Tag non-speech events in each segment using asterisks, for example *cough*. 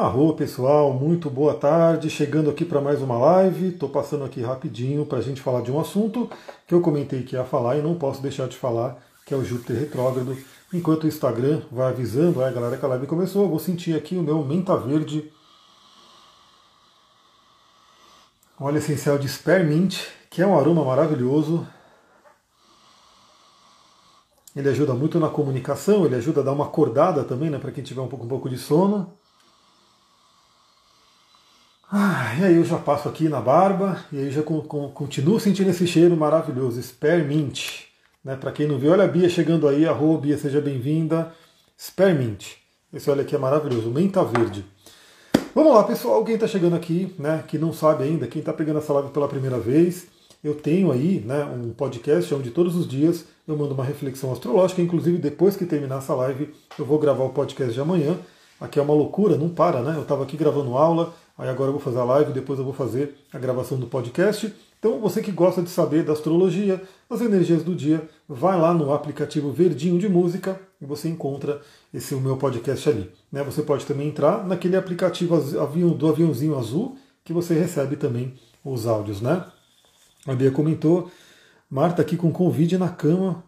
Arro pessoal, muito boa tarde. Chegando aqui para mais uma live. Estou passando aqui rapidinho para a gente falar de um assunto que eu comentei que ia falar e não posso deixar de falar, que é o Júpiter retrógrado. Enquanto o Instagram vai avisando, a galera que a live começou, eu vou sentir aqui o meu menta verde. Óleo essencial de Spearmint, que é um aroma maravilhoso. Ele ajuda muito na comunicação, ele ajuda a dar uma acordada também, né, para quem tiver um pouco, um pouco de sono. Ah, e aí eu já passo aqui na barba e aí já com, com, continuo sentindo esse cheiro maravilhoso, Spearmint. Né? Para quem não viu, olha a Bia chegando aí, arroba Bia, seja bem-vinda. Spearmint. Esse olha aqui é maravilhoso, menta verde. Vamos lá, pessoal, quem está chegando aqui, né, que não sabe ainda, quem está pegando essa live pela primeira vez, eu tenho aí né, um podcast onde todos os dias eu mando uma reflexão astrológica, inclusive depois que terminar essa live eu vou gravar o podcast de amanhã. Aqui é uma loucura, não para, né? Eu estava aqui gravando aula, Aí agora eu vou fazer a live, depois eu vou fazer a gravação do podcast. Então, você que gosta de saber da astrologia, das energias do dia, vai lá no aplicativo Verdinho de Música e você encontra esse o meu podcast ali. Né? Você pode também entrar naquele aplicativo avião, do aviãozinho azul que você recebe também os áudios, né? A Bia comentou, Marta aqui com Covid na cama,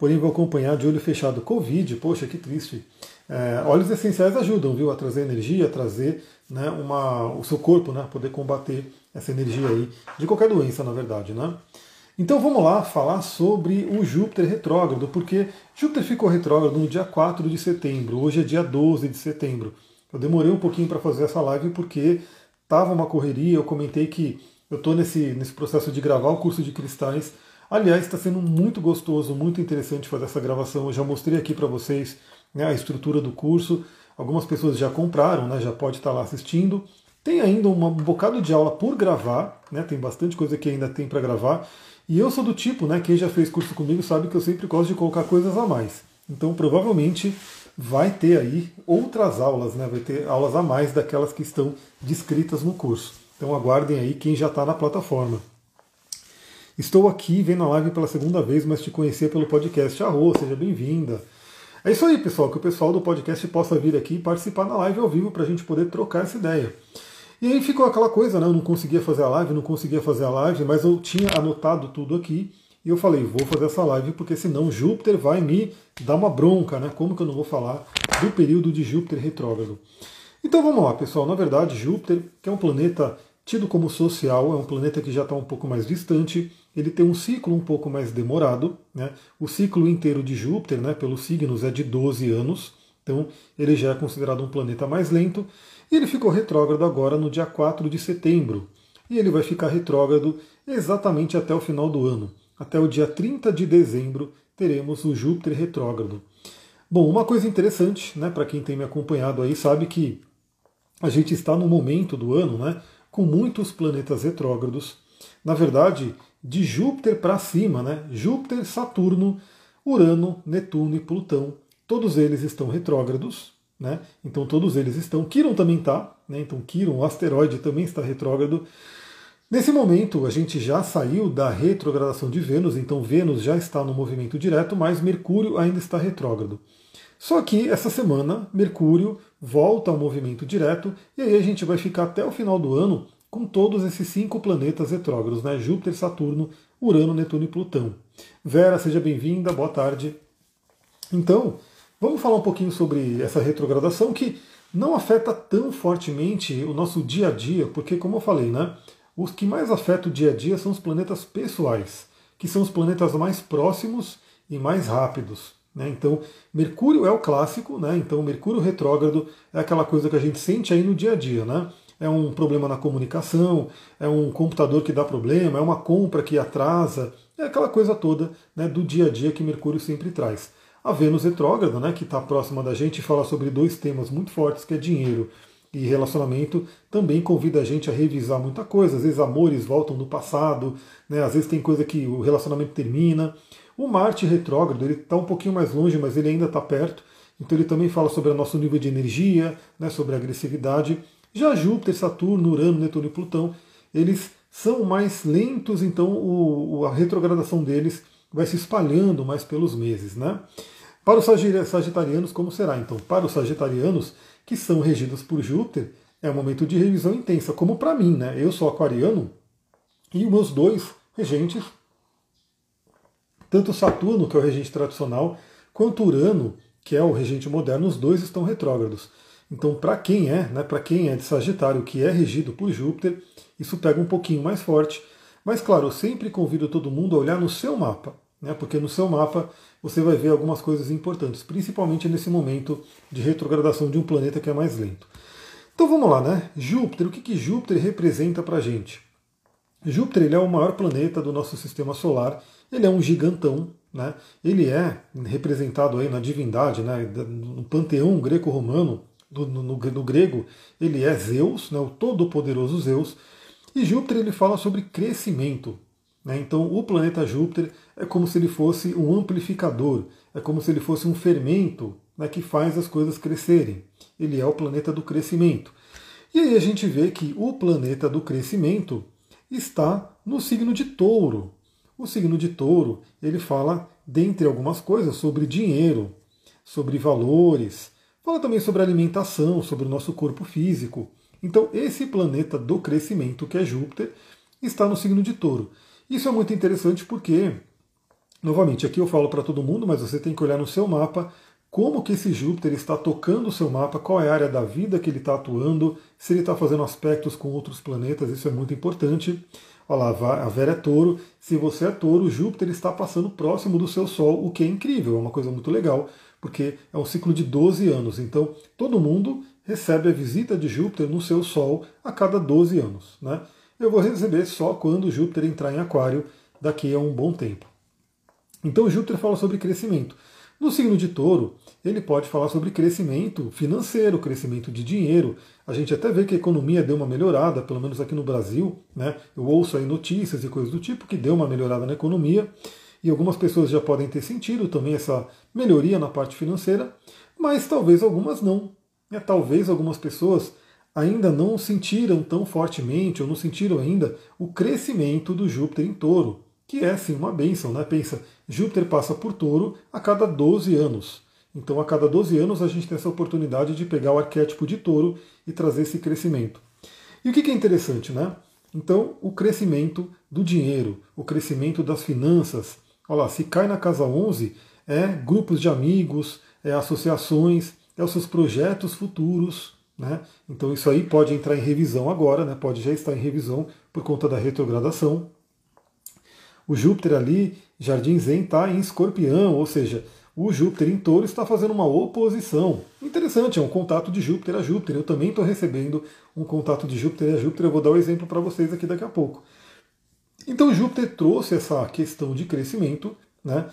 porém vou acompanhar de olho fechado. Covid, poxa, que triste. É, óleos essenciais ajudam, viu, a trazer energia, a trazer né, uma, o seu corpo, né, poder combater essa energia aí de qualquer doença, na verdade, né? Então vamos lá falar sobre o Júpiter retrógrado, porque Júpiter ficou retrógrado no dia 4 de setembro, hoje é dia 12 de setembro. Eu demorei um pouquinho para fazer essa live porque estava uma correria, eu comentei que eu estou nesse, nesse processo de gravar o curso de cristais. Aliás, está sendo muito gostoso, muito interessante fazer essa gravação. Eu já mostrei aqui para vocês né, a estrutura do curso. Algumas pessoas já compraram, né, já pode estar lá assistindo. Tem ainda um bocado de aula por gravar, né, tem bastante coisa que ainda tem para gravar. E eu sou do tipo, né, quem já fez curso comigo sabe que eu sempre gosto de colocar coisas a mais. Então provavelmente vai ter aí outras aulas, né, vai ter aulas a mais daquelas que estão descritas no curso. Então aguardem aí quem já está na plataforma. Estou aqui vendo a live pela segunda vez, mas te conhecer pelo podcast. Arro, seja bem-vinda. É isso aí, pessoal, que o pessoal do podcast possa vir aqui participar na live ao vivo para a gente poder trocar essa ideia. E aí ficou aquela coisa, né? Eu não conseguia fazer a live, não conseguia fazer a live, mas eu tinha anotado tudo aqui e eu falei, vou fazer essa live porque senão Júpiter vai me dar uma bronca, né? Como que eu não vou falar do período de Júpiter retrógrado? Então vamos lá, pessoal. Na verdade, Júpiter, que é um planeta tido como social, é um planeta que já está um pouco mais distante, ele tem um ciclo um pouco mais demorado. Né? O ciclo inteiro de Júpiter, né, pelos signos, é de 12 anos, então ele já é considerado um planeta mais lento. E ele ficou retrógrado agora no dia 4 de setembro. E ele vai ficar retrógrado exatamente até o final do ano. Até o dia 30 de dezembro teremos o Júpiter retrógrado. Bom, uma coisa interessante, né, para quem tem me acompanhado aí, sabe que a gente está no momento do ano, né, com muitos planetas retrógrados. Na verdade, de Júpiter para cima, né? Júpiter, Saturno, Urano, Netuno e Plutão. Todos eles estão retrógrados, né? Então todos eles estão. Quiron também está, né? Então Quiron, o asteroide, também está retrógrado. Nesse momento, a gente já saiu da retrogradação de Vênus, então Vênus já está no movimento direto, mas Mercúrio ainda está retrógrado. Só que essa semana, Mercúrio volta ao movimento direto, e aí a gente vai ficar até o final do ano com todos esses cinco planetas retrógrados, né? Júpiter, Saturno, Urano, Netuno e Plutão. Vera, seja bem-vinda, boa tarde. Então, vamos falar um pouquinho sobre essa retrogradação que não afeta tão fortemente o nosso dia a dia, porque, como eu falei, né? Os que mais afetam o dia a dia são os planetas pessoais, que são os planetas mais próximos e mais rápidos. Né? Então, Mercúrio é o clássico, né? então Mercúrio retrógrado é aquela coisa que a gente sente aí no dia a dia. Né? É um problema na comunicação, é um computador que dá problema, é uma compra que atrasa, é aquela coisa toda né, do dia a dia que Mercúrio sempre traz. A Vênus retrógrada, né, que está próxima da gente, fala sobre dois temas muito fortes, que é dinheiro e relacionamento, também convida a gente a revisar muita coisa. Às vezes amores voltam do passado, né, às vezes tem coisa que o relacionamento termina. O Marte retrógrado, ele está um pouquinho mais longe, mas ele ainda está perto. Então ele também fala sobre o nosso nível de energia, né, sobre agressividade. Já Júpiter, Saturno, Urano, Netuno e Plutão, eles são mais lentos, então o, a retrogradação deles vai se espalhando mais pelos meses. Né? Para os sagitarianos, como será? Então, para os sagitarianos, que são regidos por Júpiter, é um momento de revisão intensa, como para mim, né? Eu sou aquariano e os meus dois regentes, tanto Saturno, que é o regente tradicional, quanto Urano, que é o regente moderno, os dois estão retrógrados. Então, para quem é, né, para quem é de Sagitário, que é regido por Júpiter, isso pega um pouquinho mais forte. Mas, claro, eu sempre convido todo mundo a olhar no seu mapa, né, porque no seu mapa você vai ver algumas coisas importantes, principalmente nesse momento de retrogradação de um planeta que é mais lento. Então vamos lá, né? Júpiter, o que, que Júpiter representa para a gente? Júpiter ele é o maior planeta do nosso sistema solar, ele é um gigantão, né? ele é representado aí na divindade, né? no panteão greco-romano, no, no, no, grego, ele é Zeus, né? o todo-poderoso Zeus, e Júpiter ele fala sobre crescimento. Né? Então o planeta Júpiter é como se ele fosse um amplificador, é como se ele fosse um fermento né, que faz as coisas crescerem. Ele é o planeta do crescimento. E aí a gente vê que o planeta do crescimento está no signo de touro. O signo de touro, ele fala, dentre algumas coisas, sobre dinheiro, sobre valores, fala também sobre alimentação, sobre o nosso corpo físico. Então, esse planeta do crescimento, que é Júpiter, está no signo de touro. Isso é muito interessante porque, novamente, aqui eu falo para todo mundo, mas você tem que olhar no seu mapa como que esse Júpiter está tocando o seu mapa, qual é a área da vida que ele está atuando, se ele está fazendo aspectos com outros planetas, isso é muito importante. Olha lá, a Vera é touro. Se você é touro, Júpiter está passando próximo do seu Sol, o que é incrível, é uma coisa muito legal, porque é um ciclo de 12 anos. Então, todo mundo recebe a visita de Júpiter no seu Sol a cada 12 anos. Né? Eu vou receber só quando Júpiter entrar em Aquário, daqui a um bom tempo. Então, Júpiter fala sobre crescimento. No signo de touro, ele pode falar sobre crescimento financeiro, crescimento de dinheiro. A gente até vê que a economia deu uma melhorada, pelo menos aqui no Brasil. Né? Eu ouço aí notícias e coisas do tipo que deu uma melhorada na economia. E algumas pessoas já podem ter sentido também essa melhoria na parte financeira, mas talvez algumas não. É, talvez algumas pessoas ainda não sentiram tão fortemente ou não sentiram ainda o crescimento do Júpiter em touro que é sim uma bênção, né? Pensa, Júpiter passa por touro a cada 12 anos. Então, a cada 12 anos, a gente tem essa oportunidade de pegar o arquétipo de touro e trazer esse crescimento. E o que é interessante, né? Então, o crescimento do dinheiro, o crescimento das finanças. Olha lá, se cai na casa 11, é grupos de amigos, é associações, é os seus projetos futuros. Né? Então, isso aí pode entrar em revisão agora, né? pode já estar em revisão por conta da retrogradação. O Júpiter ali, Jardim Zen, está em escorpião, ou seja, o Júpiter em touro está fazendo uma oposição. Interessante, é um contato de Júpiter a Júpiter. Eu também estou recebendo um contato de Júpiter a Júpiter. Eu vou dar o um exemplo para vocês aqui daqui a pouco. Então Júpiter trouxe essa questão de crescimento, né?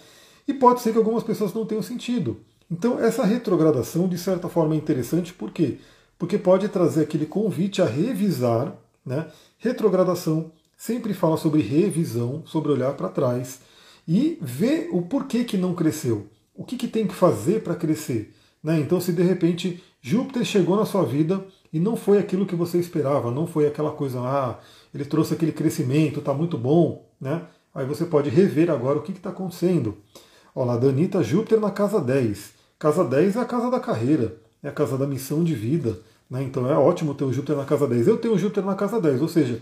E pode ser que algumas pessoas não tenham sentido. Então essa retrogradação, de certa forma, é interessante, por quê? Porque pode trazer aquele convite a revisar, né? Retrogradação sempre fala sobre revisão, sobre olhar para trás e ver o porquê que não cresceu, o que, que tem que fazer para crescer. Né? Então, se de repente Júpiter chegou na sua vida e não foi aquilo que você esperava, não foi aquela coisa, ah, ele trouxe aquele crescimento, está muito bom, né? Aí você pode rever agora o que está acontecendo. Olha lá, Danita, Júpiter na casa 10. Casa 10 é a casa da carreira, é a casa da missão de vida. Né? Então é ótimo ter o Júpiter na casa 10. Eu tenho o Júpiter na casa 10, ou seja,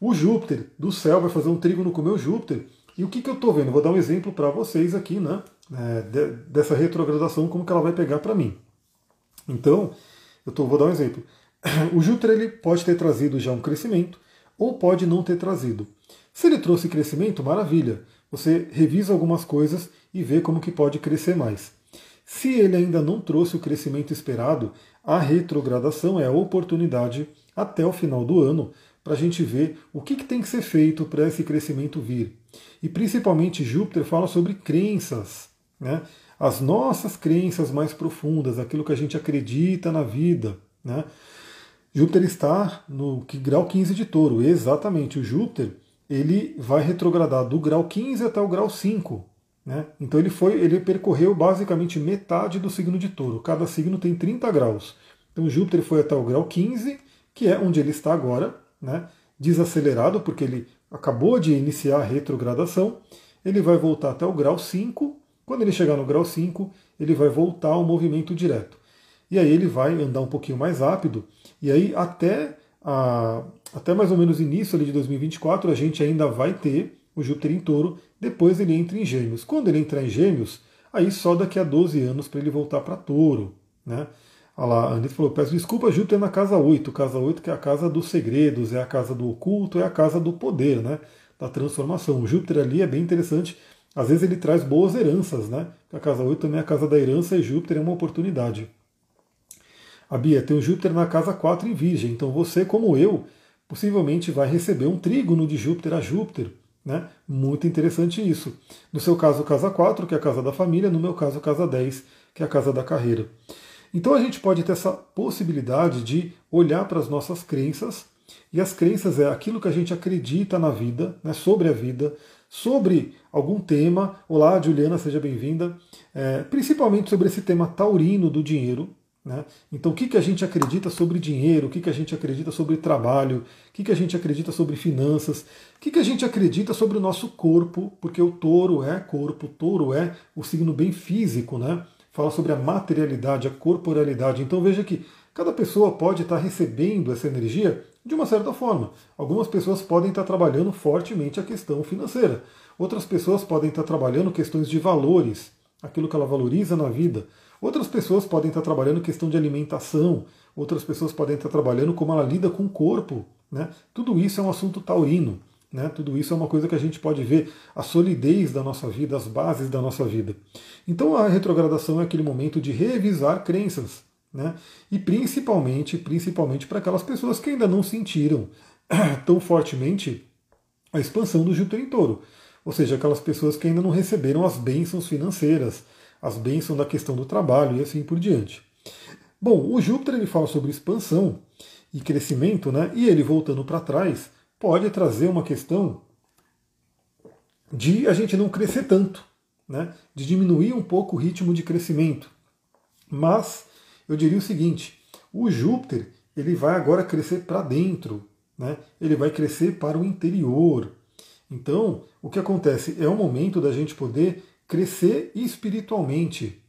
o Júpiter do céu vai fazer um trígono com o meu Júpiter. E o que, que eu estou vendo? Vou dar um exemplo para vocês aqui, né? É, de, dessa retrogradação, como que ela vai pegar para mim. Então, eu tô, vou dar um exemplo. *clears throat* O Júpiter ele pode ter trazido já um crescimento, ou pode não ter trazido. Se ele trouxe crescimento, maravilha. Você revisa algumas coisas e vê como que pode crescer mais. Se ele ainda não trouxe o crescimento esperado, a retrogradação é a oportunidade até o final do ano para a gente ver o que, que tem que ser feito para esse crescimento vir. E principalmente Júpiter fala sobre crenças, né? as nossas crenças mais profundas, aquilo que a gente acredita na vida. Né? Júpiter está no grau 15 de touro, exatamente. O Júpiter ele vai retrogradar do grau 15 até o grau 5. Né? Então ele foi, ele percorreu basicamente metade do signo de touro. Cada signo tem 30 graus. Então Júpiter foi até o grau 15, que é onde ele está agora, né, desacelerado, porque ele acabou de iniciar a retrogradação, ele vai voltar até o grau 5. Quando ele chegar no grau 5, ele vai voltar ao movimento direto. E aí ele vai andar um pouquinho mais rápido, e aí até, a, até mais ou menos início de 2024 a gente ainda vai ter o Júpiter em touro, depois ele entra em gêmeos. Quando ele entrar em gêmeos, aí só daqui a 12 anos para ele voltar para touro. Né? Olha lá, a Anitta falou, peço desculpa, Júpiter na casa 8, casa 8 que é a casa dos segredos, é a casa do oculto, é a casa do poder, né? da transformação. O Júpiter ali é bem interessante, às vezes ele traz boas heranças, né? A casa 8 também é a casa da herança e Júpiter é uma oportunidade. A Bia tem o Júpiter na casa 4 em Virgem, então você, como eu, possivelmente vai receber um trígono de Júpiter a Júpiter. Né? Muito interessante isso. No seu caso, casa 4, que é a casa da família, no meu caso, casa 10, que é a casa da carreira. Então a gente pode ter essa possibilidade de olhar para as nossas crenças, e as crenças é aquilo que a gente acredita na vida, né, sobre a vida, sobre algum tema. Olá, Juliana, seja bem-vinda. É, principalmente sobre esse tema taurino do dinheiro, né? Então, o que, que a gente acredita sobre dinheiro, o que, que a gente acredita sobre trabalho, o que, que a gente acredita sobre finanças, o que, que a gente acredita sobre o nosso corpo, porque o touro é corpo, o touro é o signo bem físico, né? fala sobre a materialidade, a corporalidade. Então, veja que cada pessoa pode estar recebendo essa energia de uma certa forma. Algumas pessoas podem estar trabalhando fortemente a questão financeira, outras pessoas podem estar trabalhando questões de valores, aquilo que ela valoriza na vida. Outras pessoas podem estar trabalhando questão de alimentação, outras pessoas podem estar trabalhando como ela lida com o corpo. Né? Tudo isso é um assunto taurino. Né? Tudo isso é uma coisa que a gente pode ver a solidez da nossa vida, as bases da nossa vida. Então a retrogradação é aquele momento de revisar crenças. Né? E principalmente, principalmente para aquelas pessoas que ainda não sentiram *clears throat* tão fortemente a expansão do Júpiter em touro. Ou seja, aquelas pessoas que ainda não receberam as bênçãos financeiras, as bênçãos da questão do trabalho e assim por diante. Bom, o Júpiter ele fala sobre expansão e crescimento, né? E ele voltando para trás pode trazer uma questão de a gente não crescer tanto, né? De diminuir um pouco o ritmo de crescimento. Mas eu diria o seguinte: o Júpiter ele vai agora crescer para dentro, né? Ele vai crescer para o interior. Então, o que acontece é o momento da gente poder crescer espiritualmente.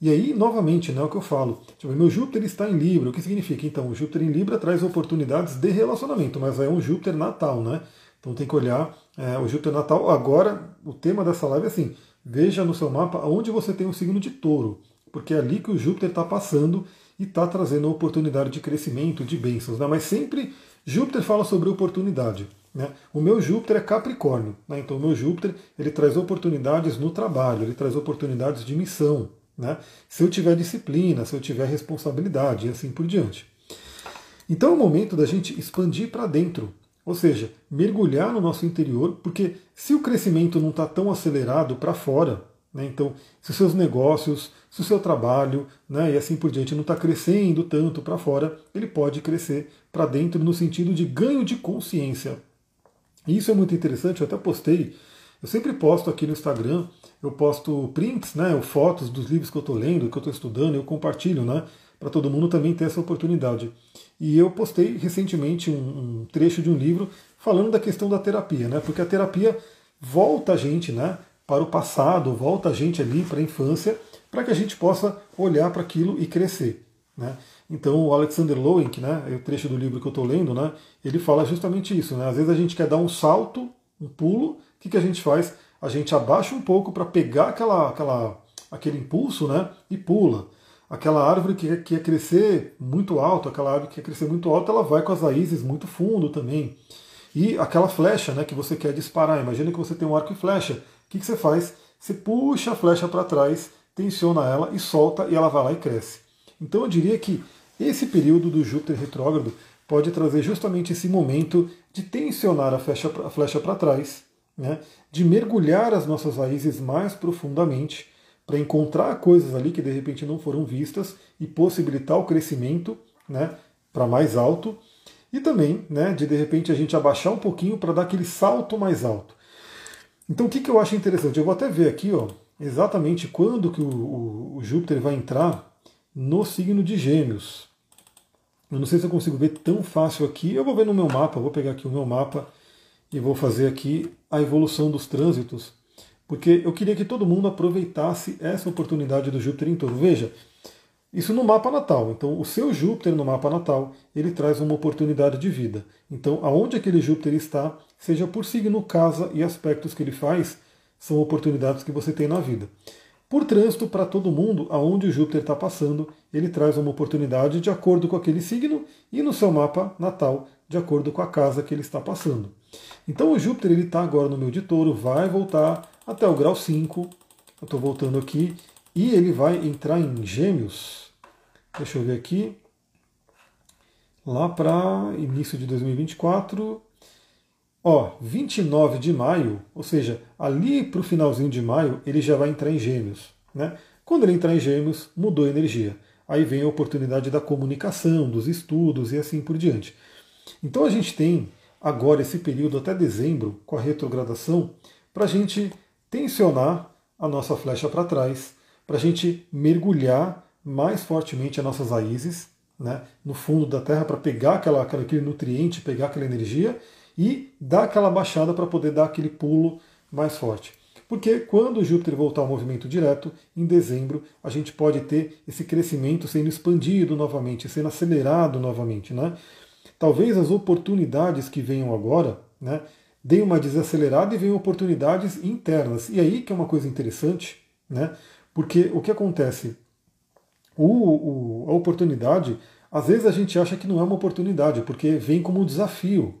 E aí, novamente, não é o que eu falo. Tipo, meu Júpiter está em Libra. O que significa? Então, o Júpiter em Libra traz oportunidades de relacionamento, mas é um Júpiter natal, né? Então tem que olhar é, o Júpiter natal. Agora, o tema dessa live é assim: veja no seu mapa onde você tem o signo de touro, porque é ali que o Júpiter está passando e está trazendo oportunidade de crescimento, de bênçãos. Né? Mas sempre Júpiter fala sobre oportunidade. Né? O meu Júpiter é Capricórnio, né? então o meu Júpiter ele traz oportunidades no trabalho, ele traz oportunidades de missão. Né? Se eu tiver disciplina, se eu tiver responsabilidade e assim por diante. Então é o momento da gente expandir para dentro, ou seja, mergulhar no nosso interior, porque se o crescimento não está tão acelerado para fora, né, então se os seus negócios, se o seu trabalho né, e assim por diante não está crescendo tanto para fora, ele pode crescer para dentro no sentido de ganho de consciência. E isso é muito interessante, eu até postei, eu sempre posto aqui no Instagram, eu posto prints, né, fotos dos livros que eu estou lendo, que eu estou estudando, eu compartilho, né, para todo mundo também ter essa oportunidade. E eu postei recentemente um, um, trecho de um livro falando da questão da terapia, né, porque a terapia volta a gente, né, para o passado, volta a gente ali para a infância, para que a gente possa olhar para aquilo e crescer, né. Então o Alexander Lowenk, né, é o trecho do livro que eu estou lendo, né, ele fala justamente isso. Né? Às vezes a gente quer dar um salto, um pulo, o que, que a gente faz? A gente abaixa um pouco para pegar aquela, aquela, aquele impulso né, e pula. Aquela árvore que quer, quer crescer muito alto, aquela árvore que quer crescer muito alto, ela vai com as raízes muito fundo também. E aquela flecha né, que você quer disparar, imagina que você tem um arco e flecha. O que, que você faz? Você puxa a flecha para trás, tensiona ela e solta e ela vai lá e cresce. Então eu diria que esse período do Júpiter retrógrado pode trazer justamente esse momento de tensionar a flecha, a flecha para trás, né, de mergulhar as nossas raízes mais profundamente para encontrar coisas ali que de repente não foram vistas e possibilitar o crescimento né, para mais alto e também né, de de repente a gente abaixar um pouquinho para dar aquele salto mais alto. Então o que, que eu acho interessante? Eu vou até ver aqui ó, exatamente quando que o, o, o Júpiter vai entrar no signo de Gêmeos. Eu não sei se eu consigo ver tão fácil aqui. Eu vou ver no meu mapa, vou pegar aqui o meu mapa e vou fazer aqui a evolução dos trânsitos, porque eu queria que todo mundo aproveitasse essa oportunidade do Júpiter em touro. Veja, Isso no mapa natal. Então, o seu Júpiter no mapa natal, ele traz uma oportunidade de vida. Então, aonde aquele Júpiter está, seja por signo, casa e aspectos que ele faz, são oportunidades que você tem na vida. Por trânsito, para todo mundo, aonde o Júpiter está passando, ele traz uma oportunidade de acordo com aquele signo e no seu mapa natal, de acordo com a casa que ele está passando. Então, o Júpiter ele está agora no meu de touro, vai voltar até o grau 5. Eu estou voltando aqui e ele vai entrar em Gêmeos. Deixa eu ver aqui. Lá para início de 2024. Ó, 29 de maio, ou seja, ali para o finalzinho de maio, ele já vai entrar em Gêmeos. Né? Quando ele entrar em Gêmeos, mudou a energia. Aí vem a oportunidade da comunicação, dos estudos e assim por diante. Então a gente tem agora esse período até dezembro, com a retrogradação, para a gente tensionar a nossa flecha para trás para a gente mergulhar mais fortemente as nossas raízes né, no fundo da terra para pegar aquela, aquele nutriente, pegar aquela energia e dar aquela baixada para poder dar aquele pulo mais forte. Porque quando Júpiter voltar ao movimento direto, em dezembro, a gente pode ter esse crescimento sendo expandido novamente, sendo acelerado novamente. Né? Talvez as oportunidades que venham agora né, deem uma desacelerada e venham oportunidades internas. E aí que é uma coisa interessante, né? Porque o que acontece? O, o, a oportunidade, às vezes a gente acha que não é uma oportunidade, porque vem como um desafio.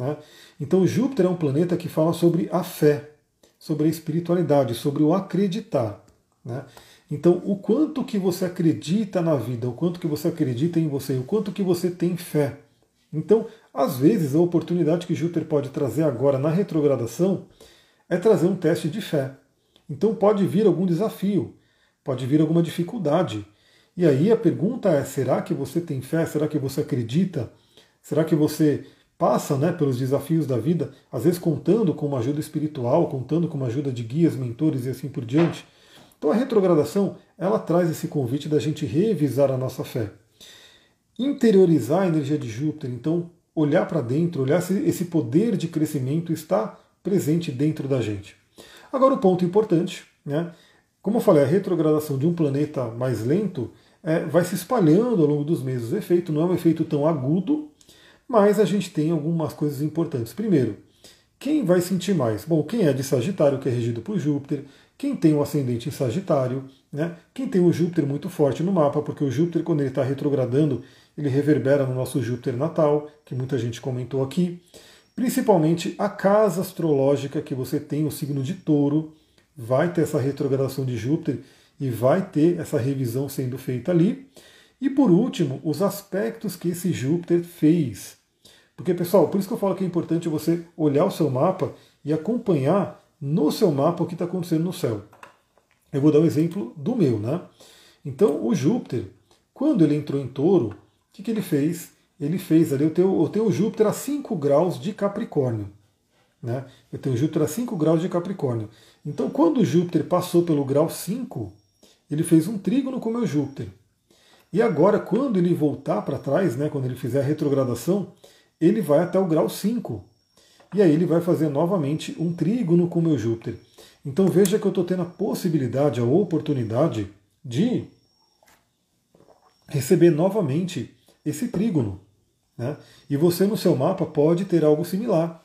Né? Então Júpiter é um planeta que fala sobre a fé, sobre a espiritualidade, sobre o acreditar. Né? Então, o quanto que você acredita na vida, o quanto que você acredita em você, o quanto que você tem fé. Então, às vezes, a oportunidade que Júpiter pode trazer agora na retrogradação é trazer um teste de fé. Então, pode vir algum desafio pode vir alguma dificuldade. E aí a pergunta é: será que você tem fé? Será que você acredita? Será que você passa né, pelos desafios da vida, às vezes contando com uma ajuda espiritual, contando com uma ajuda de guias, mentores e assim por diante? Então a retrogradação ela traz esse convite da gente revisar a nossa fé, interiorizar a energia de Júpiter, então olhar para dentro, olhar se esse poder de crescimento está presente dentro da gente. Agora o ponto importante, né? Como eu falei, a retrogradação de um planeta mais lento é, vai se espalhando ao longo dos meses. O efeito não é um efeito tão agudo, mas a gente tem algumas coisas importantes. Primeiro, quem vai sentir mais? Bom, quem é de Sagitário, que é regido por Júpiter, quem tem o ascendente em Sagitário, né? quem tem o Júpiter muito forte no mapa, porque o Júpiter, quando ele está retrogradando, ele reverbera no nosso Júpiter natal, que muita gente comentou aqui. Principalmente a casa astrológica que você tem, o signo de touro, vai ter essa retrogradação de Júpiter e vai ter essa revisão sendo feita ali. E por último, os aspectos que esse Júpiter fez. Porque, pessoal, por isso que eu falo que é importante você olhar o seu mapa e acompanhar no seu mapa o que está acontecendo no céu. Eu vou dar um exemplo do meu, né? Então, o Júpiter, quando ele entrou em touro, o que, que ele fez? Ele fez ali, eu tenho, eu tenho o Júpiter a 5 graus de Capricórnio. Né? Eu tenho Júpiter a 5 graus de Capricórnio. Então, quando Júpiter passou pelo grau 5, ele fez um trígono com o meu Júpiter. E agora, quando ele voltar para trás, né, quando ele fizer a retrogradação, ele vai até o grau 5. E aí ele vai fazer novamente um trígono com meu Júpiter. Então veja que eu estou tendo a possibilidade, a oportunidade de receber novamente esse trígono. Né? E você no seu mapa pode ter algo similar.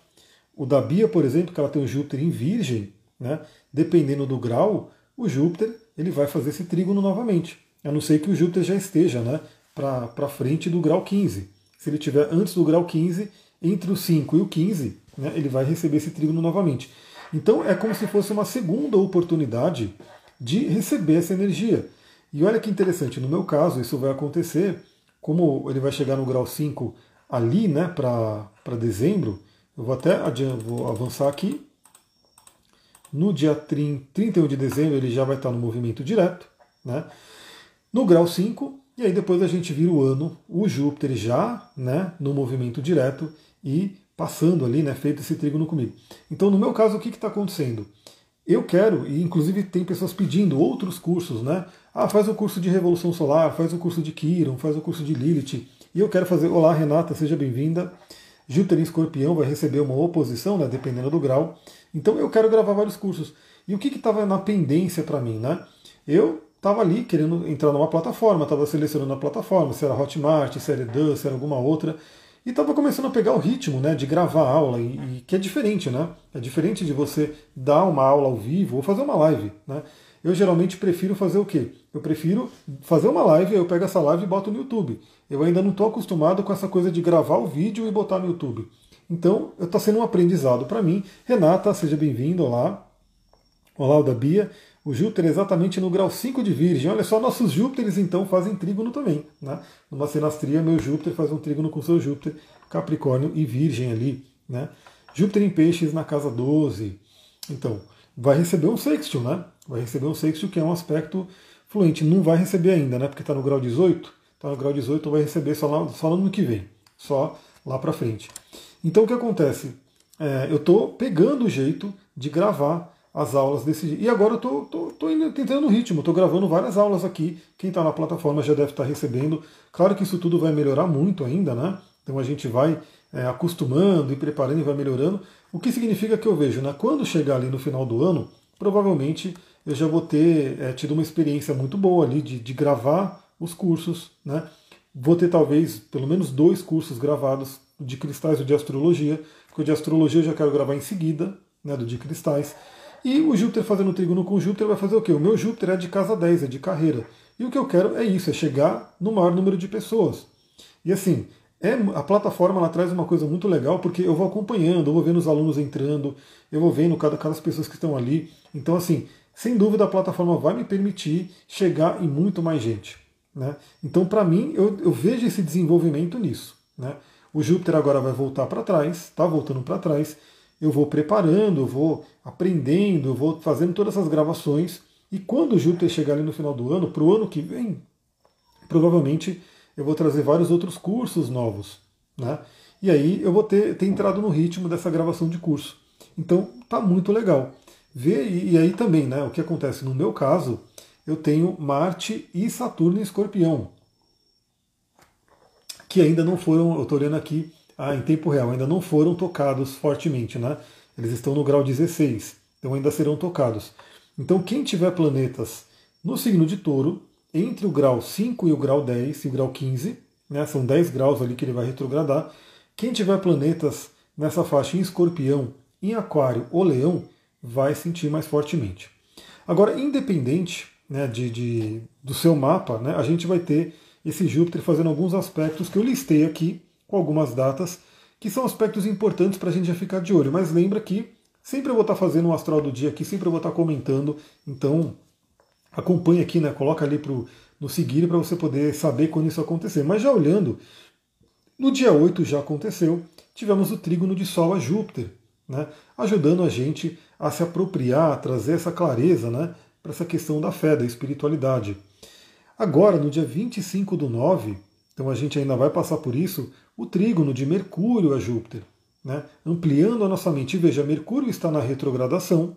O da Bia, por exemplo, que ela tem o Júpiter em Virgem, né? dependendo do grau, o Júpiter ele vai fazer esse trígono novamente. A não ser que o Júpiter já esteja né, para frente do grau 15. Se ele estiver antes do grau 15, entre o 5 e o 15, né, ele vai receber esse trígono novamente. Então é como se fosse uma segunda oportunidade de receber essa energia. E olha que interessante, no meu caso, isso vai acontecer, como ele vai chegar no grau 5 ali, né, para dezembro, eu vou até vou avançar aqui. No dia 30, 31 de dezembro ele já vai estar no movimento direto, né? No grau 5, e aí depois a gente vira o ano, o Júpiter já né, no movimento direto e passando ali, né, feito esse trígono comigo. Então, no meu caso, o que está acontecendo? Eu quero, e inclusive tem pessoas pedindo outros cursos, né? Ah, faz o curso de Revolução Solar, faz o curso de Kiron, faz o curso de Lilith. E eu quero fazer. Olá, Renata, seja bem-vinda. Júpiter em escorpião vai receber uma oposição, né, dependendo do grau. Então eu quero gravar vários cursos. E o que estava na pendência para mim? Né? Eu estava ali querendo entrar numa plataforma, estava selecionando a plataforma, se era Hotmart, se era Edan, se era alguma outra, e estava começando a pegar o ritmo né, de gravar aula, e, e, que é diferente, né? É diferente de você dar uma aula ao vivo ou fazer uma live. Né? Eu geralmente prefiro fazer o quê? Eu prefiro fazer uma live, eu pego essa live e boto no YouTube. Eu ainda não estou acostumado com essa coisa de gravar o vídeo e botar no YouTube. Então, está sendo um aprendizado para mim. Renata, seja bem-vinda, olá. Olá, da Bia. O Júpiter é exatamente no grau 5 de Virgem. Olha só, nossos Júpiteres então fazem trígono também. Né? Numa sinastria, meu Júpiter faz um trígono com seu Júpiter, Capricórnio e Virgem ali. Né? Júpiter em Peixes na casa 12. Então, vai receber um sextil, né? Vai receber um sextil que é um aspecto fluente. Não vai receber ainda, né? Porque está no grau 18. Está no grau 18, vai receber só, lá, só no ano que vem. Só lá para frente. Então, o que acontece? É, eu estou pegando o jeito de gravar as aulas desse dia. E agora eu estou tô, tô, tô tentando no ritmo, estou gravando várias aulas aqui. Quem está na plataforma já deve estar tá recebendo. Claro que isso tudo vai melhorar muito ainda, né? Então a gente vai é, acostumando e preparando e vai melhorando. O que significa que eu vejo, né? Quando chegar ali no final do ano, provavelmente eu já vou ter é, tido uma experiência muito boa ali de, de gravar os cursos, né? Vou ter talvez pelo menos dois cursos gravados de cristais ou de astrologia, porque o de astrologia eu já quero gravar em seguida, né, do de cristais. E o Júpiter fazendo trígono com Júpiter vai fazer o quê? O meu Júpiter é de casa 10, é de carreira. E o que eu quero é isso, é chegar no maior número de pessoas. E assim, é, a plataforma ela traz uma coisa muito legal, porque eu vou acompanhando, eu vou vendo os alunos entrando, eu vou vendo cada, cada pessoas que estão ali. Então, assim, sem dúvida a plataforma vai me permitir chegar em muito mais gente. Né? Então, para mim, eu, eu, vejo esse desenvolvimento nisso. Né? O Júpiter agora vai voltar para trás, está voltando para trás, eu vou preparando, eu vou aprendendo, vou fazendo todas essas gravações. E quando Júpiter chegar ali no final do ano, para o ano que vem, provavelmente eu vou trazer vários outros cursos novos. Né? E aí eu vou ter, ter entrado no ritmo dessa gravação de curso. Então tá muito legal. Ver, e, e aí também, né, o que acontece no meu caso, eu tenho Marte e Saturno em escorpião. Que ainda não foram, eu estou olhando aqui, ah, em tempo real, ainda não foram tocados fortemente, né? Eles estão no grau 16, então ainda serão tocados. Então, quem tiver planetas no signo de touro, entre o grau 5 e o grau 10 e o grau 15, né, são 10 graus ali que ele vai retrogradar. Quem tiver planetas nessa faixa em escorpião, em aquário ou leão, vai sentir mais fortemente. Agora, independente né, de, de, do seu mapa, né, a gente vai ter esse Júpiter fazendo alguns aspectos que eu listei aqui, com algumas datas, que são aspectos importantes para a gente já ficar de olho. Mas lembra que sempre eu vou estar fazendo um astral do dia aqui, sempre eu vou estar comentando, então acompanhe aqui, né? Coloca ali pro, no seguir para você poder saber quando isso acontecer. Mas já olhando, no dia 8 já aconteceu, tivemos o trígono de Sol a Júpiter, né? ajudando a gente a se apropriar, a trazer essa clareza né? para essa questão da fé, da espiritualidade. Agora, no dia 25 do 9, então a gente ainda vai passar por isso, o trígono de Mercúrio a Júpiter, né? ampliando a nossa mente. Veja, Mercúrio está na retrogradação,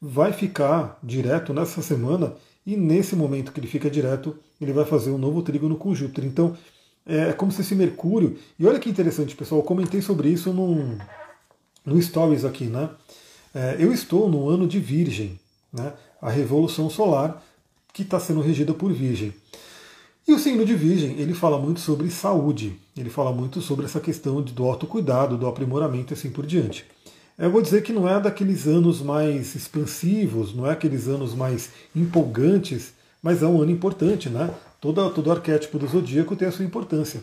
vai ficar direto nessa semana, e nesse momento que ele fica direto, ele vai fazer um novo trígono com Júpiter. Então, é como se esse Mercúrio. E olha que interessante, pessoal, eu comentei sobre isso num, no Stories aqui, né? É, eu estou no ano de Virgem, né? A revolução solar que está sendo regida por Virgem. E o signo de Virgem, ele fala muito sobre saúde, ele fala muito sobre essa questão do autocuidado, do aprimoramento e assim por diante. Eu vou dizer que não é daqueles anos mais expansivos, não é aqueles anos mais empolgantes, mas é um ano importante, né? Todo, todo arquétipo do zodíaco tem a sua importância.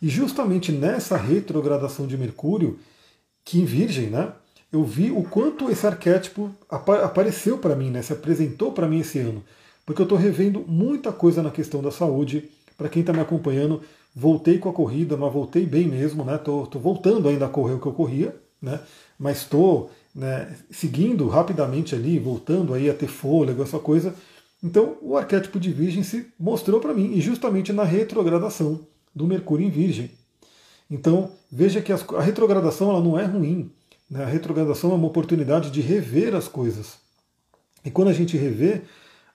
E justamente nessa retrogradação de Mercúrio, que em Virgem, né? Eu vi o quanto esse arquétipo apareceu para mim, né? Se apresentou para mim esse ano porque eu estou revendo muita coisa na questão da saúde. Para quem está me acompanhando, voltei com a corrida, mas voltei bem mesmo, né? Tô, tô voltando ainda a correr o que eu corria, né? Mas estou né, seguindo rapidamente ali, voltando aí a ter fôlego, essa coisa. Então, o arquétipo de Virgem se mostrou para mim, e justamente na retrogradação do Mercúrio em Virgem. Então, veja que a retrogradação ela não é ruim. Né? A retrogradação é uma oportunidade de rever as coisas. E quando a gente revê,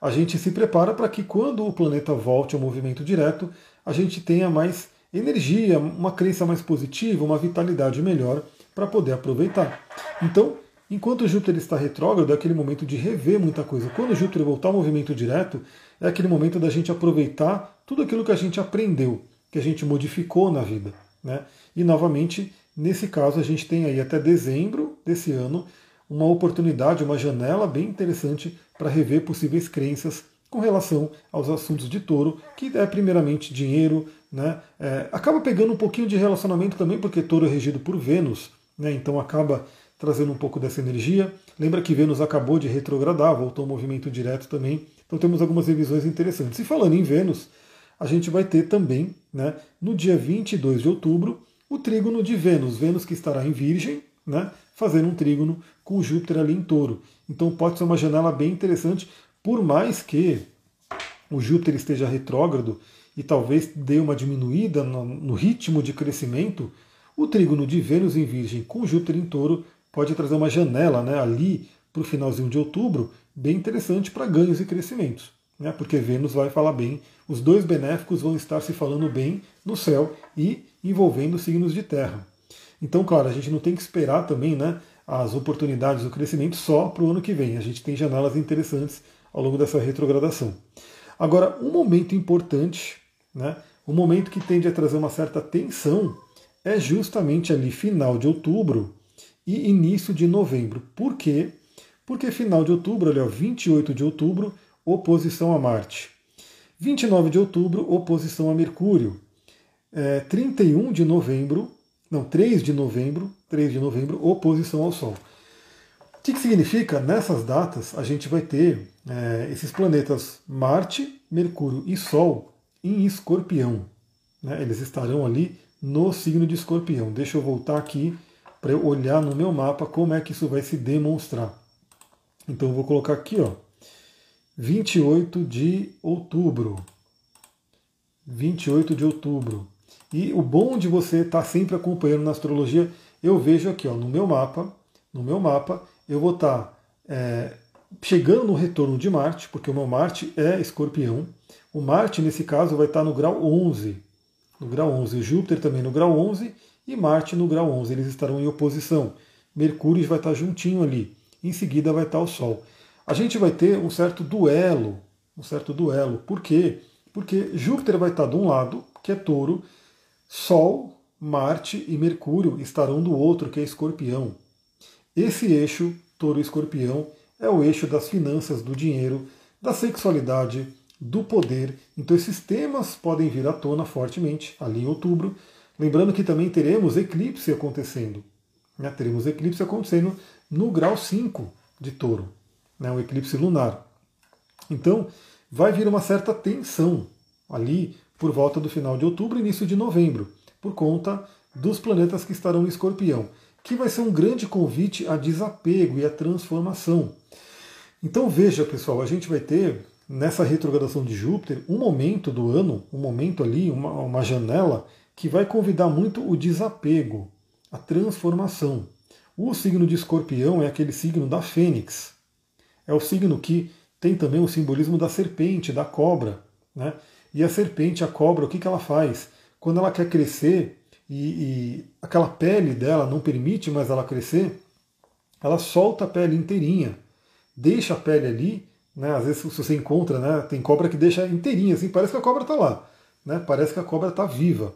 a gente se prepara para que quando o planeta volte ao movimento direto, a gente tenha mais energia, uma crença mais positiva, uma vitalidade melhor para poder aproveitar. Então, Enquanto Júpiter está retrógrado, é aquele momento de rever muita coisa. Quando Júpiter voltar ao movimento direto, é aquele momento da gente aproveitar tudo aquilo que a gente aprendeu, que a gente modificou na vida. Né? E novamente, nesse caso, a gente tem aí até dezembro desse ano uma oportunidade, uma janela bem interessante para rever possíveis crenças com relação aos assuntos de touro, que é primeiramente dinheiro, né? É, acaba pegando um pouquinho de relacionamento também, porque touro é regido por Vênus, né? então acaba trazendo um pouco dessa energia. Lembra que Vênus acabou de retrogradar, voltou ao movimento direto também, então temos algumas revisões interessantes. E falando em Vênus, a gente vai ter também, né, no dia 22 de outubro, o trígono de Vênus, Vênus que estará em Virgem, né, fazendo um trígono com Júpiter ali em touro. Então pode ser uma janela bem interessante, por mais que o Júpiter esteja retrógrado e talvez dê uma diminuída no, no ritmo de crescimento, o trígono de Vênus em Virgem com Júpiter em touro pode trazer uma janela né, ali para o finalzinho de outubro, bem interessante para ganhos e crescimentos. Né, porque Vênus vai falar bem, os dois benéficos vão estar se falando bem no céu e envolvendo signos de terra. Então, claro, a gente não tem que esperar também né, as oportunidades do crescimento só para o ano que vem. A gente tem janelas interessantes ao longo dessa retrogradação. Agora, um momento importante, né, um momento que tende a trazer uma certa tensão, é justamente ali final de outubro e início de novembro. Por quê? Porque final de outubro, ali, ó, 28 de outubro, oposição a Marte. 29 de outubro, oposição a Mercúrio. É, 31 de novembro, não, 3 de novembro, 3 de novembro, oposição ao Sol. O que, que significa? Nessas datas a gente vai ter é, esses planetas Marte, Mercúrio e Sol em escorpião. Né? Eles estarão ali no signo de escorpião. Deixa eu voltar aqui para eu olhar no meu mapa como é que isso vai se demonstrar. Então eu vou colocar aqui, ó, 28 de outubro. 28 de outubro. E o bom de você estar tá sempre acompanhando na astrologia, eu vejo aqui ó, no meu mapa, no meu mapa, eu vou estar tá, é, chegando no retorno de Marte, porque o meu Marte é escorpião. O Marte, nesse caso, vai estar tá no grau 11. No grau 11. Júpiter também no grau 11 e Marte no grau 11. Eles estarão em oposição. Mercúrio vai estar juntinho ali. Em seguida vai estar o Sol. A gente vai ter um certo duelo. Um certo duelo. Por quê? Porque Júpiter vai estar de um lado, que é touro, Sol, Marte e Mercúrio estarão do outro, que é Escorpião. Esse eixo, Touro Escorpião, é o eixo das finanças, do dinheiro, da sexualidade, do poder. Então esses temas podem vir à tona fortemente ali em outubro. Lembrando que também teremos eclipse acontecendo. Né? Teremos eclipse acontecendo no grau 5 de touro, né? um eclipse lunar. Então vai vir uma certa tensão ali por volta do final de outubro e início de novembro, por conta dos planetas que estarão em escorpião, que vai ser um grande convite a desapego e a transformação. Então veja, pessoal, a gente vai ter nessa retrogradação de Júpiter um momento do ano, um momento ali, uma, uma janela que vai convidar muito o desapego, a transformação. O signo de escorpião é aquele signo da fênix. É o signo que tem também o simbolismo da serpente, da cobra. Né? E a serpente, a cobra, o que, que ela faz? Quando ela quer crescer e, e aquela pele dela não permite mais ela crescer, ela solta a pele inteirinha, deixa a pele ali. Né? Às vezes, se você encontra, né, tem cobra que deixa inteirinha, assim, parece que a cobra está lá. Né? Parece que a cobra está viva.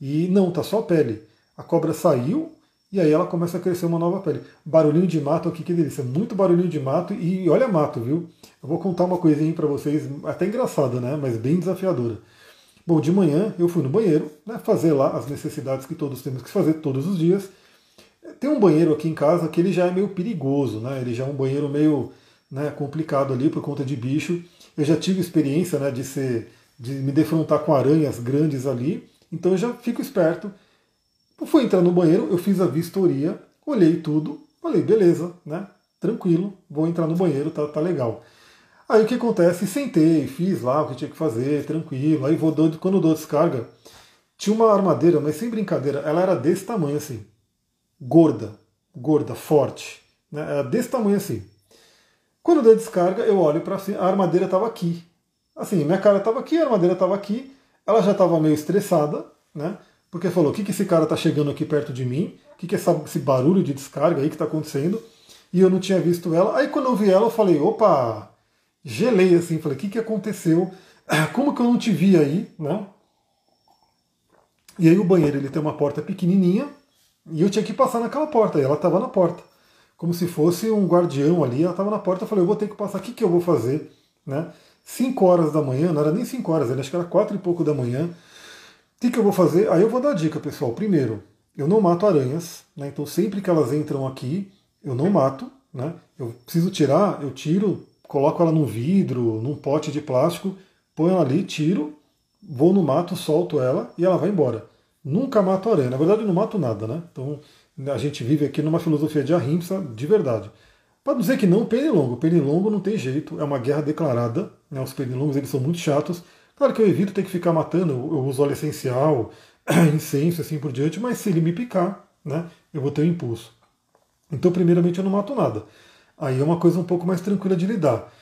E não, está só a pele. A cobra saiu e aí ela começa a crescer uma nova pele. Barulhinho de mato aqui, que delícia. Muito barulhinho de mato e olha mato, viu? Eu vou contar uma coisinha para vocês, até engraçada, né? Mas bem desafiadora. Bom, de manhã eu fui no banheiro, né, fazer lá as necessidades que todos temos que fazer todos os dias. Tem um banheiro aqui em casa que ele já é meio perigoso, né? Ele já é um banheiro meio né, complicado ali por conta de bicho. Eu já tive experiência né, de ser, de me defrontar com aranhas grandes ali, então eu já fico esperto. Fui entrar no banheiro, eu fiz a vistoria, olhei tudo, falei, beleza, né? Tranquilo, vou entrar no banheiro, tá, tá legal. Aí o que acontece? Sentei, fiz lá o que tinha que fazer, tranquilo. Aí vou dou, quando dou descarga, tinha uma armadeira, mas sem brincadeira, ela era desse tamanho assim. Gorda, gorda, forte. Né? Era desse tamanho assim. Quando dei descarga, eu olho para cima, a armadeira estava aqui. Assim, minha cara estava aqui, a armadeira estava aqui. Ela já estava meio estressada, né? Porque falou: o que, que esse cara está chegando aqui perto de mim? O que, que é esse barulho de descarga aí que está acontecendo? e eu não tinha visto ela. Aí quando eu vi ela, eu falei, opa, gelei assim, falei, o que, que aconteceu? *clears throat* Como que eu não te vi aí, né? E aí o banheiro ele tem uma porta pequenininha e eu tinha que passar naquela porta, e ela estava na porta. Como se fosse um guardião ali, ela estava na porta, eu falei, eu vou ter que passar, o que, que eu vou fazer? Né? 5 horas da manhã, não era nem 5 horas, acho que era 4 e pouco da manhã. O que, que eu vou fazer? Aí eu vou dar dica, pessoal. Primeiro, eu não mato aranhas, né? então sempre que elas entram aqui, eu não mato. Né? Eu preciso tirar, eu tiro, coloco ela num vidro, num pote de plástico, ponho ela ali, tiro, vou no mato, solto ela e ela vai embora. Nunca mato aranha. Na verdade, eu não mato nada, né? Então, a gente vive aqui numa filosofia de ahimsa de verdade. Para dizer que não, pernilongo. Pernilongo não tem jeito, é uma guerra declarada. Né? Os pernilongos eles são muito chatos. Claro que eu evito ter que ficar matando, eu uso óleo essencial, *clears throat* incenso assim por diante, mas se ele me picar, né, eu vou ter um impulso. Então, primeiramente, eu não mato nada. Aí é uma coisa um pouco mais tranquila de lidar.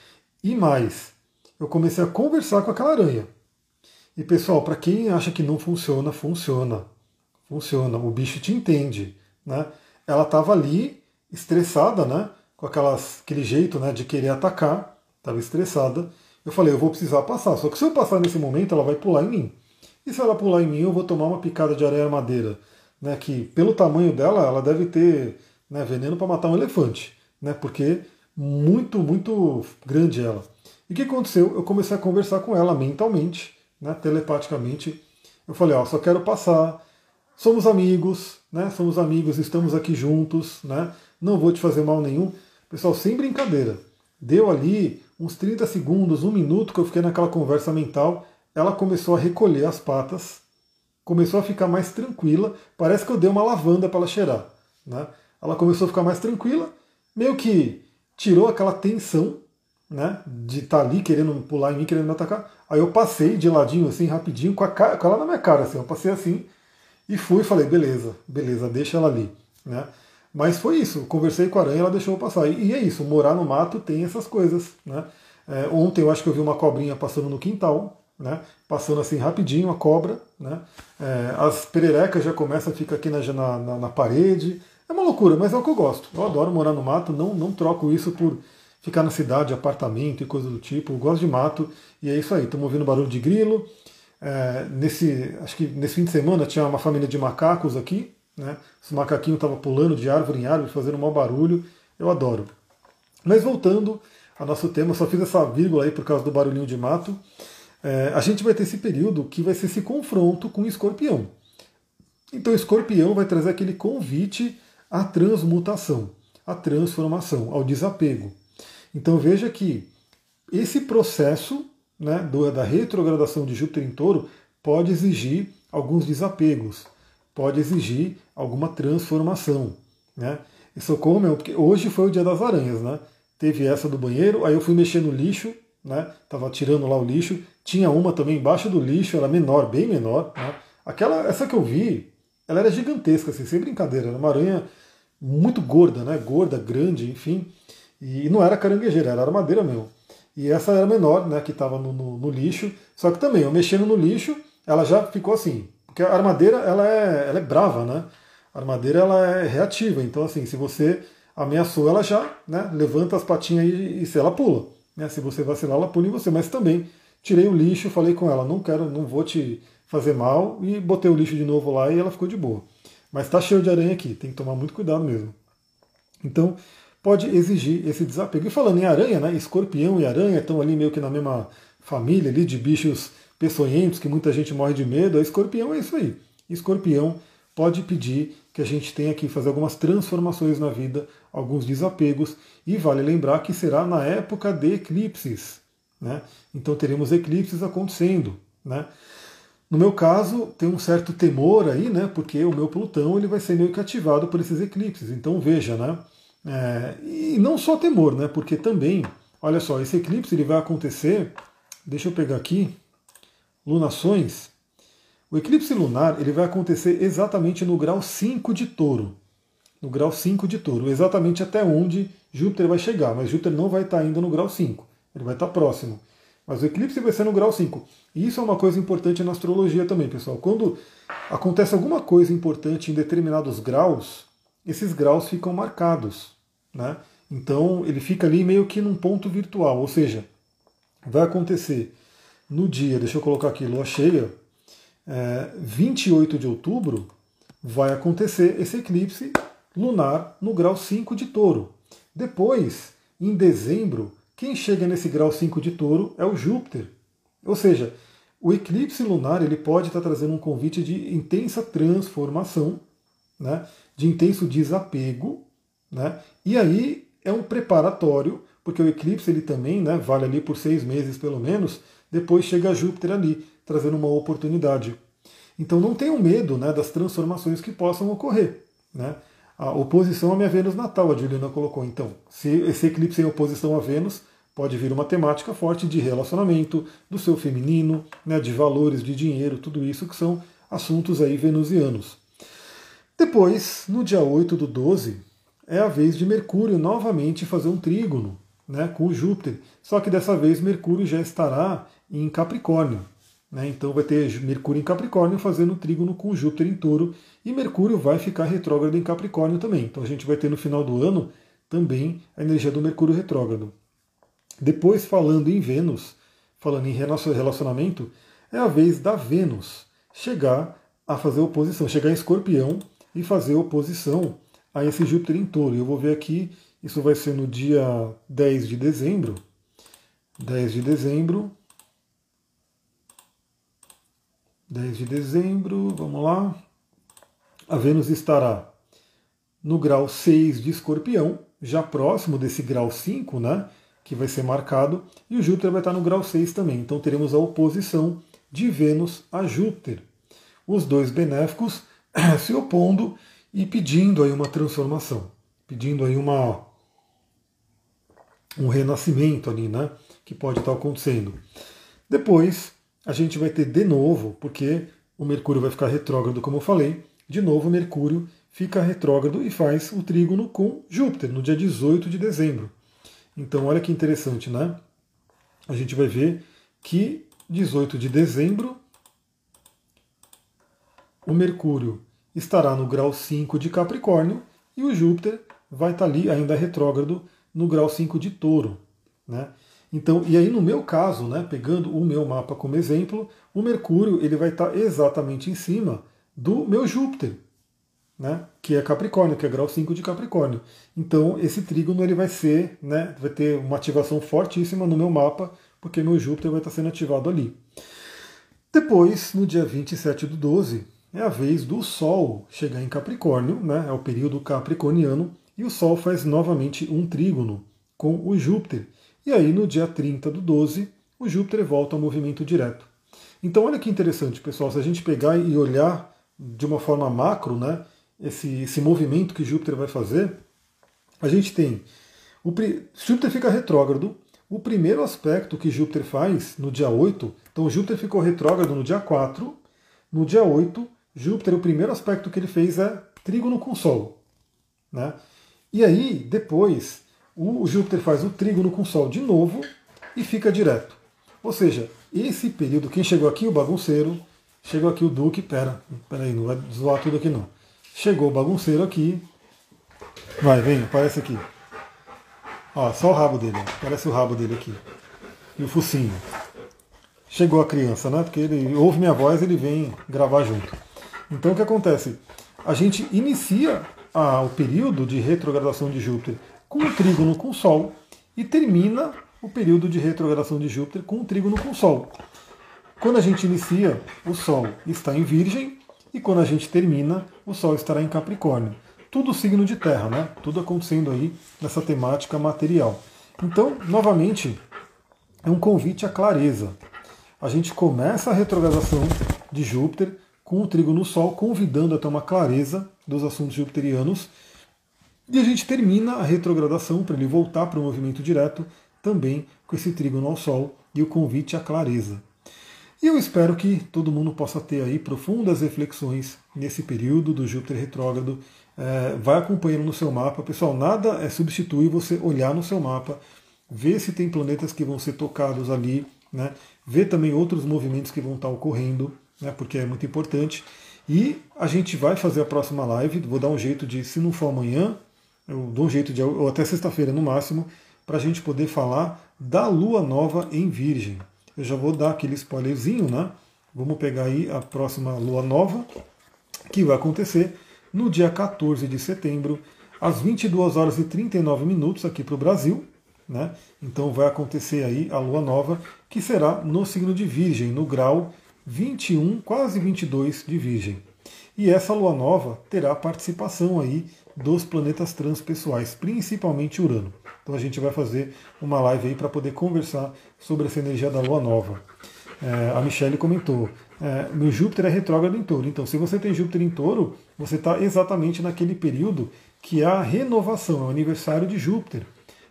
E mais, eu comecei a conversar com aquela aranha. E pessoal, para quem acha que não funciona, funciona. Funciona. O bicho te entende. Né? Ela estava ali, estressada, né? com aquelas, aquele jeito né, de querer atacar, estava estressada. Eu falei, eu vou precisar passar. Só que se eu passar nesse momento, ela vai pular em mim. E se ela pular em mim, eu vou tomar uma picada de areia madeira. Né, que pelo tamanho dela, ela deve ter né, veneno para matar um elefante. Né, porque muito, muito grande ela. E o que aconteceu? Eu comecei a conversar com ela mentalmente né, telepaticamente. Eu falei, ó, só quero passar, somos amigos, né, somos amigos, estamos aqui juntos, né, não vou te fazer mal nenhum. Pessoal, sem brincadeira, deu ali uns 30 segundos, um minuto que eu fiquei naquela conversa mental, ela começou a recolher as patas, começou a ficar mais tranquila, parece que eu dei uma lavanda para ela cheirar. Né? Ela começou a ficar mais tranquila, meio que tirou aquela tensão né, de estar tá ali querendo pular em mim, querendo me atacar. Aí eu passei de ladinho, assim, rapidinho, com, a cara, com ela na minha cara, assim, eu passei assim e fui e falei, beleza, beleza, deixa ela ali, né. Mas foi isso, conversei com a aranha, ela deixou passar. E, é isso, morar no mato tem essas coisas, né. É, ontem eu acho que eu vi uma cobrinha passando no quintal, né, passando assim rapidinho a cobra, né, é, as pererecas já começam a ficar aqui na, na, na parede, é uma loucura, mas é o que eu gosto. Eu adoro morar no mato, não, não troco isso por ficar na cidade, apartamento e coisa do tipo. Eu gosto de mato e é isso aí. Estamos ouvindo barulho de grilo. É, nesse, acho que nesse fim de semana tinha uma família de macacos aqui. Né? Os macaquinhos estavam pulando de árvore em árvore, fazendo um mau barulho. Eu adoro. Mas voltando ao nosso tema, só fiz essa vírgula aí por causa do barulhinho de mato. É, a gente vai ter esse período que vai ser esse confronto com o escorpião. Então, o escorpião vai trazer aquele convite à transmutação, à transformação, ao desapego. Então veja que esse processo né, da retrogradação de Júpiter em touro pode exigir alguns desapegos, pode exigir alguma transformação. Né? Isso como porque hoje foi o dia das aranhas, né? Teve essa do banheiro, aí eu fui mexer no lixo, né? Tava tirando lá o lixo, tinha uma também embaixo do lixo, era menor, bem menor. Né? Aquela, essa que eu vi, ela era gigantesca, assim, sem brincadeira, era uma aranha muito gorda, né? Gorda, grande, enfim. E não era caranguejeira, era armadeira mesmo. E essa era menor, né, que estava no, no, no, lixo. Só que também, eu mexendo no lixo, ela já ficou assim. Porque a armadeira, ela é, ela é brava, né? A armadeira, ela é reativa. Então, assim, se você ameaçou, ela já né, levanta as patinhas e, e se ela pula. Né? Se você vacilar, ela pula em você. Mas também, tirei o lixo, falei com ela, não quero, não vou te fazer mal. E botei o lixo de novo lá e ela ficou de boa. Mas está cheio de aranha aqui, tem que tomar muito cuidado mesmo. Então, pode exigir esse desapego. E falando em aranha, né, escorpião e aranha estão ali meio que na mesma família ali de bichos peçonhentos que muita gente morre de medo. A escorpião é isso aí. Escorpião pode pedir que a gente tenha que fazer algumas transformações na vida, alguns desapegos, e vale lembrar que será na época de eclipses. Né? Então teremos eclipses acontecendo. Né? No meu caso, tem um certo temor aí, né? porque o meu Plutão ele vai ser meio que ativado por esses eclipses. Então veja, né? É, e não só temor, né? Porque também, olha só, esse eclipse ele vai acontecer. Deixa eu pegar aqui, lunações. O eclipse lunar ele vai acontecer exatamente no grau 5 de touro. No grau 5 de touro, exatamente até onde Júpiter vai chegar, mas Júpiter não vai estar ainda no grau 5, ele vai estar próximo. Mas o eclipse vai ser no grau 5. E isso é uma coisa importante na astrologia também, pessoal. Quando acontece alguma coisa importante em determinados graus, esses graus ficam marcados. Né? Então ele fica ali meio que num ponto virtual, ou seja, vai acontecer no dia, deixa eu colocar aqui, lua cheia, é, 28 de outubro, vai acontecer esse eclipse lunar no grau 5 de touro. Depois, em dezembro, quem chega nesse grau 5 de touro é o Júpiter. Ou seja, o eclipse lunar ele pode estar trazendo um convite de intensa transformação, né, de intenso desapego, né, e aí é um preparatório, porque o eclipse ele também né, vale ali por seis meses pelo menos, depois chega Júpiter ali, trazendo uma oportunidade. Então não tenham medo né, das transformações que possam ocorrer. Né? A oposição à minha Vênus natal, a Juliana colocou. Então, se esse eclipse em oposição a Vênus, pode vir uma temática forte de relacionamento, do seu feminino, né, de valores, de dinheiro, tudo isso que são assuntos aí venusianos. Depois, no dia 8 do 12, é a vez de Mercúrio novamente fazer um trígono né, com Júpiter. Só que dessa vez Mercúrio já estará em Capricórnio. Né? Então vai ter Mercúrio em Capricórnio fazendo trígono com Júpiter em touro, e Mercúrio vai ficar retrógrado em Capricórnio também. Então a gente vai ter no final do ano também a energia do Mercúrio retrógrado. Depois, falando em Vênus, falando em relacionamento, é a vez da Vênus chegar a fazer oposição, chegar em escorpião e fazer oposição a esse Júpiter em touro. Eu vou ver aqui, isso vai ser no dia 10 de dezembro. 10 de dezembro, 10 de dezembro, vamos lá. A Vênus estará no grau 6 de escorpião, já próximo desse grau 5, né? Que vai ser marcado, e o Júpiter vai estar no grau 6 também. Então teremos a oposição de Vênus a Júpiter. Os dois benéficos *clears throat* se opondo e pedindo aí uma transformação, pedindo aí uma um renascimento ali, né? Que pode estar acontecendo. Depois, a gente vai ter de novo, porque o Mercúrio vai ficar retrógrado, como eu falei, de novo Mercúrio fica retrógrado e faz o trígono com Júpiter no dia 18 de dezembro. Então, olha que interessante, né? A gente vai ver que 18 de dezembro o Mercúrio estará no grau 5 de Capricórnio e o Júpiter vai estar ali ainda retrógrado no grau 5 de Touro, né? Então, e aí no meu caso, né, pegando o meu mapa como exemplo, o Mercúrio ele vai estar exatamente em cima do meu Júpiter, né, que é Capricórnio, que é grau 5 de Capricórnio. Então, esse trígono ele vai ser, né, vai ter uma ativação fortíssima no meu mapa, porque meu Júpiter vai estar sendo ativado ali. Depois, no dia 27 do 12, é a vez do Sol chegar em Capricórnio, né, é o período capricorniano, e o Sol faz novamente um trígono com o Júpiter. E aí, no dia 30 do 12, o Júpiter volta ao movimento direto. Então, olha que interessante, pessoal, se a gente pegar e olhar de uma forma macro, né, esse, esse movimento que Júpiter vai fazer, a gente tem. O, Júpiter fica retrógrado. O primeiro aspecto que Júpiter faz no dia 8, então Júpiter ficou retrógrado no dia 4, no dia 8, Júpiter, o primeiro aspecto que ele fez é trígono com Sol. Né? E aí, depois, o Júpiter faz o trígono com o Sol de novo e fica direto. Ou seja, esse período, quem chegou aqui, o bagunceiro, chegou aqui o Duque, pera, pera aí, não vai zoar tudo aqui não. Chegou o bagunceiro aqui, vai, vem, aparece aqui. Ó, só o rabo dele, aparece o rabo dele aqui. E o focinho. Chegou a criança, né? Porque ele ouve minha voz, ele vem gravar junto. Então o que acontece? A gente inicia a, o período de retrogradação de Júpiter com o trígono com o Sol e termina o período de retrogradação de Júpiter com o trígono com o Sol. Quando a gente inicia, o Sol está em Virgem e quando a gente termina, o Sol estará em Capricórnio. Tudo signo de terra, né? Tudo acontecendo aí nessa temática material. Então, novamente, é um convite à clareza. A gente começa a retrogradação de Júpiter com o trigo no Sol, convidando a ter uma clareza dos assuntos jupiterianos e a gente termina a retrogradação para ele voltar para o movimento direto, também com esse trígono ao Sol e o convite à clareza. E eu espero que todo mundo possa ter aí profundas reflexões nesse período do Júpiter retrógrado. É, vai acompanhando no seu mapa. Pessoal, nada é substituir você olhar no seu mapa, ver se tem planetas que vão ser tocados ali, né? ver também outros movimentos que vão estar ocorrendo, né? porque é muito importante. E a gente vai fazer a próxima live. Vou dar um jeito de, se não for amanhã, eu dou um jeito de, ou até sexta-feira no máximo, para a gente poder falar da lua nova em Virgem. Eu já vou dar aquele spoilerzinho, né? Vamos pegar aí a próxima lua nova, que vai acontecer no dia 14 de setembro, às 22 horas e 39 minutos aqui para o Brasil. Né? Então vai acontecer aí a lua nova, que será no signo de Virgem, no grau 21, quase 22 de Virgem. E essa lua nova terá participação aí dos planetas transpessoais, principalmente Urano. Então a gente vai fazer uma live aí para poder conversar sobre essa energia da lua nova. É, a Michelle comentou: é, meu Júpiter é retrógrado em touro. Então, se você tem Júpiter em touro, você está exatamente naquele período que é a renovação, é o aniversário de Júpiter.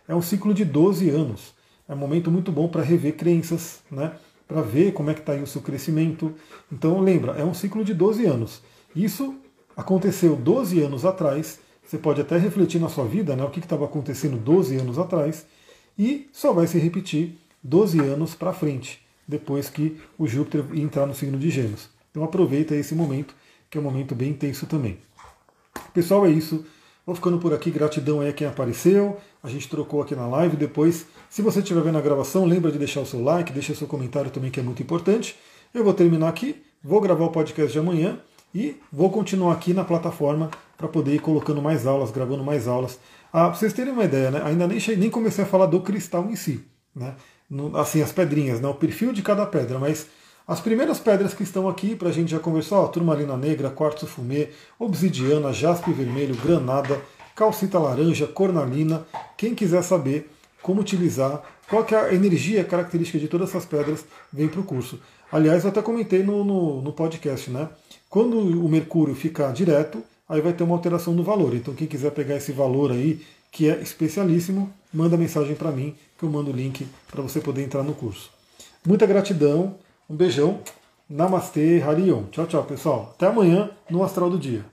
É um ciclo de 12 anos. É um momento muito bom para rever crenças, né? Para ver como é que está aí o seu crescimento. Então, lembra, é um ciclo de 12 anos. Isso aconteceu 12 anos atrás você pode até refletir na sua vida né, o que estava acontecendo 12 anos atrás e só vai se repetir 12 anos para frente, depois que o Júpiter entrar no signo de Gêmeos. Então aproveita esse momento, que é um momento bem intenso também. Pessoal, é isso. Vou ficando por aqui. Gratidão aí a quem apareceu. A gente trocou aqui na live. Depois, se você estiver vendo a gravação, lembra de deixar o seu like, deixa o seu comentário também, que é muito importante. Eu vou terminar aqui. Vou gravar o podcast de amanhã e vou continuar aqui na plataforma para poder ir colocando mais aulas, gravando mais aulas. Ah, para vocês terem uma ideia, né? ainda nem, nem comecei a falar do cristal em si. Né? Assim, as pedrinhas, né? o perfil de cada pedra, mas as primeiras pedras que estão aqui para a gente já conversar, ó, turmalina negra, quartzo fumê, obsidiana, jaspe vermelho, granada, calcita laranja, cornalina. Quem quiser saber como utilizar, qual é a energia característica de todas essas pedras, vem para o curso. Aliás, eu até comentei no, no, no podcast, né? Quando o Mercúrio ficar direto, aí vai ter uma alteração no valor. Então quem quiser pegar esse valor aí, que é especialíssimo, manda mensagem para mim, que eu mando o link para você poder entrar no curso. Muita gratidão, um beijão, Namastê, Harion. Tchau, tchau, pessoal. Até amanhã no Astral do Dia.